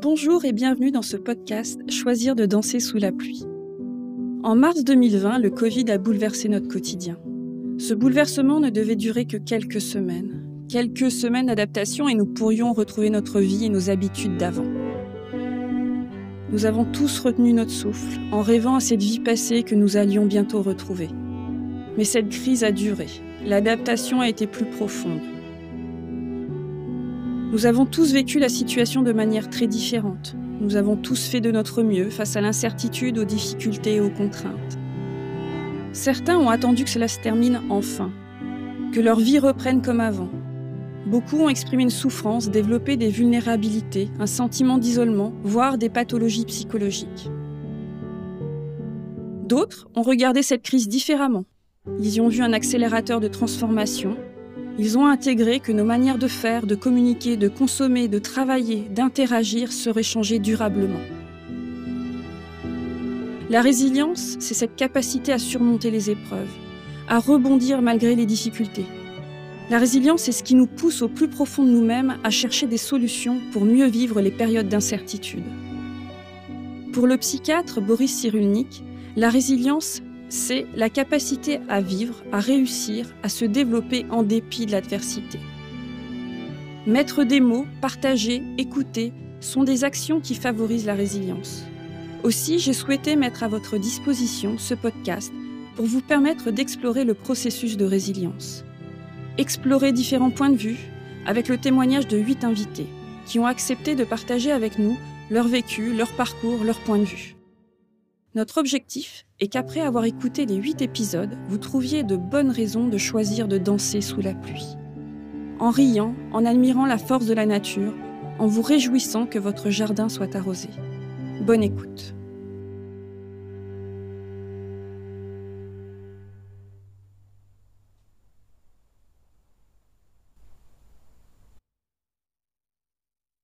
Bonjour et bienvenue dans ce podcast Choisir de danser sous la pluie. En mars 2020, le Covid a bouleversé notre quotidien. Ce bouleversement ne devait durer que quelques semaines. Quelques semaines d'adaptation et nous pourrions retrouver notre vie et nos habitudes d'avant. Nous avons tous retenu notre souffle en rêvant à cette vie passée que nous allions bientôt retrouver. Mais cette crise a duré. L'adaptation a été plus profonde. Nous avons tous vécu la situation de manière très différente. Nous avons tous fait de notre mieux face à l'incertitude, aux difficultés et aux contraintes. Certains ont attendu que cela se termine enfin, que leur vie reprenne comme avant. Beaucoup ont exprimé une souffrance, développé des vulnérabilités, un sentiment d'isolement, voire des pathologies psychologiques. D'autres ont regardé cette crise différemment. Ils y ont vu un accélérateur de transformation ils ont intégré que nos manières de faire, de communiquer, de consommer, de travailler, d'interagir seraient changées durablement. La résilience, c'est cette capacité à surmonter les épreuves, à rebondir malgré les difficultés. La résilience, c'est ce qui nous pousse au plus profond de nous-mêmes à chercher des solutions pour mieux vivre les périodes d'incertitude. Pour le psychiatre Boris Cyrulnik, la résilience, c'est la capacité à vivre, à réussir, à se développer en dépit de l'adversité. Mettre des mots, partager, écouter sont des actions qui favorisent la résilience. Aussi, j'ai souhaité mettre à votre disposition ce podcast pour vous permettre d'explorer le processus de résilience. Explorer différents points de vue avec le témoignage de huit invités qui ont accepté de partager avec nous leur vécu, leur parcours, leur point de vue. Notre objectif est qu'après avoir écouté les 8 épisodes, vous trouviez de bonnes raisons de choisir de danser sous la pluie. En riant, en admirant la force de la nature, en vous réjouissant que votre jardin soit arrosé. Bonne écoute.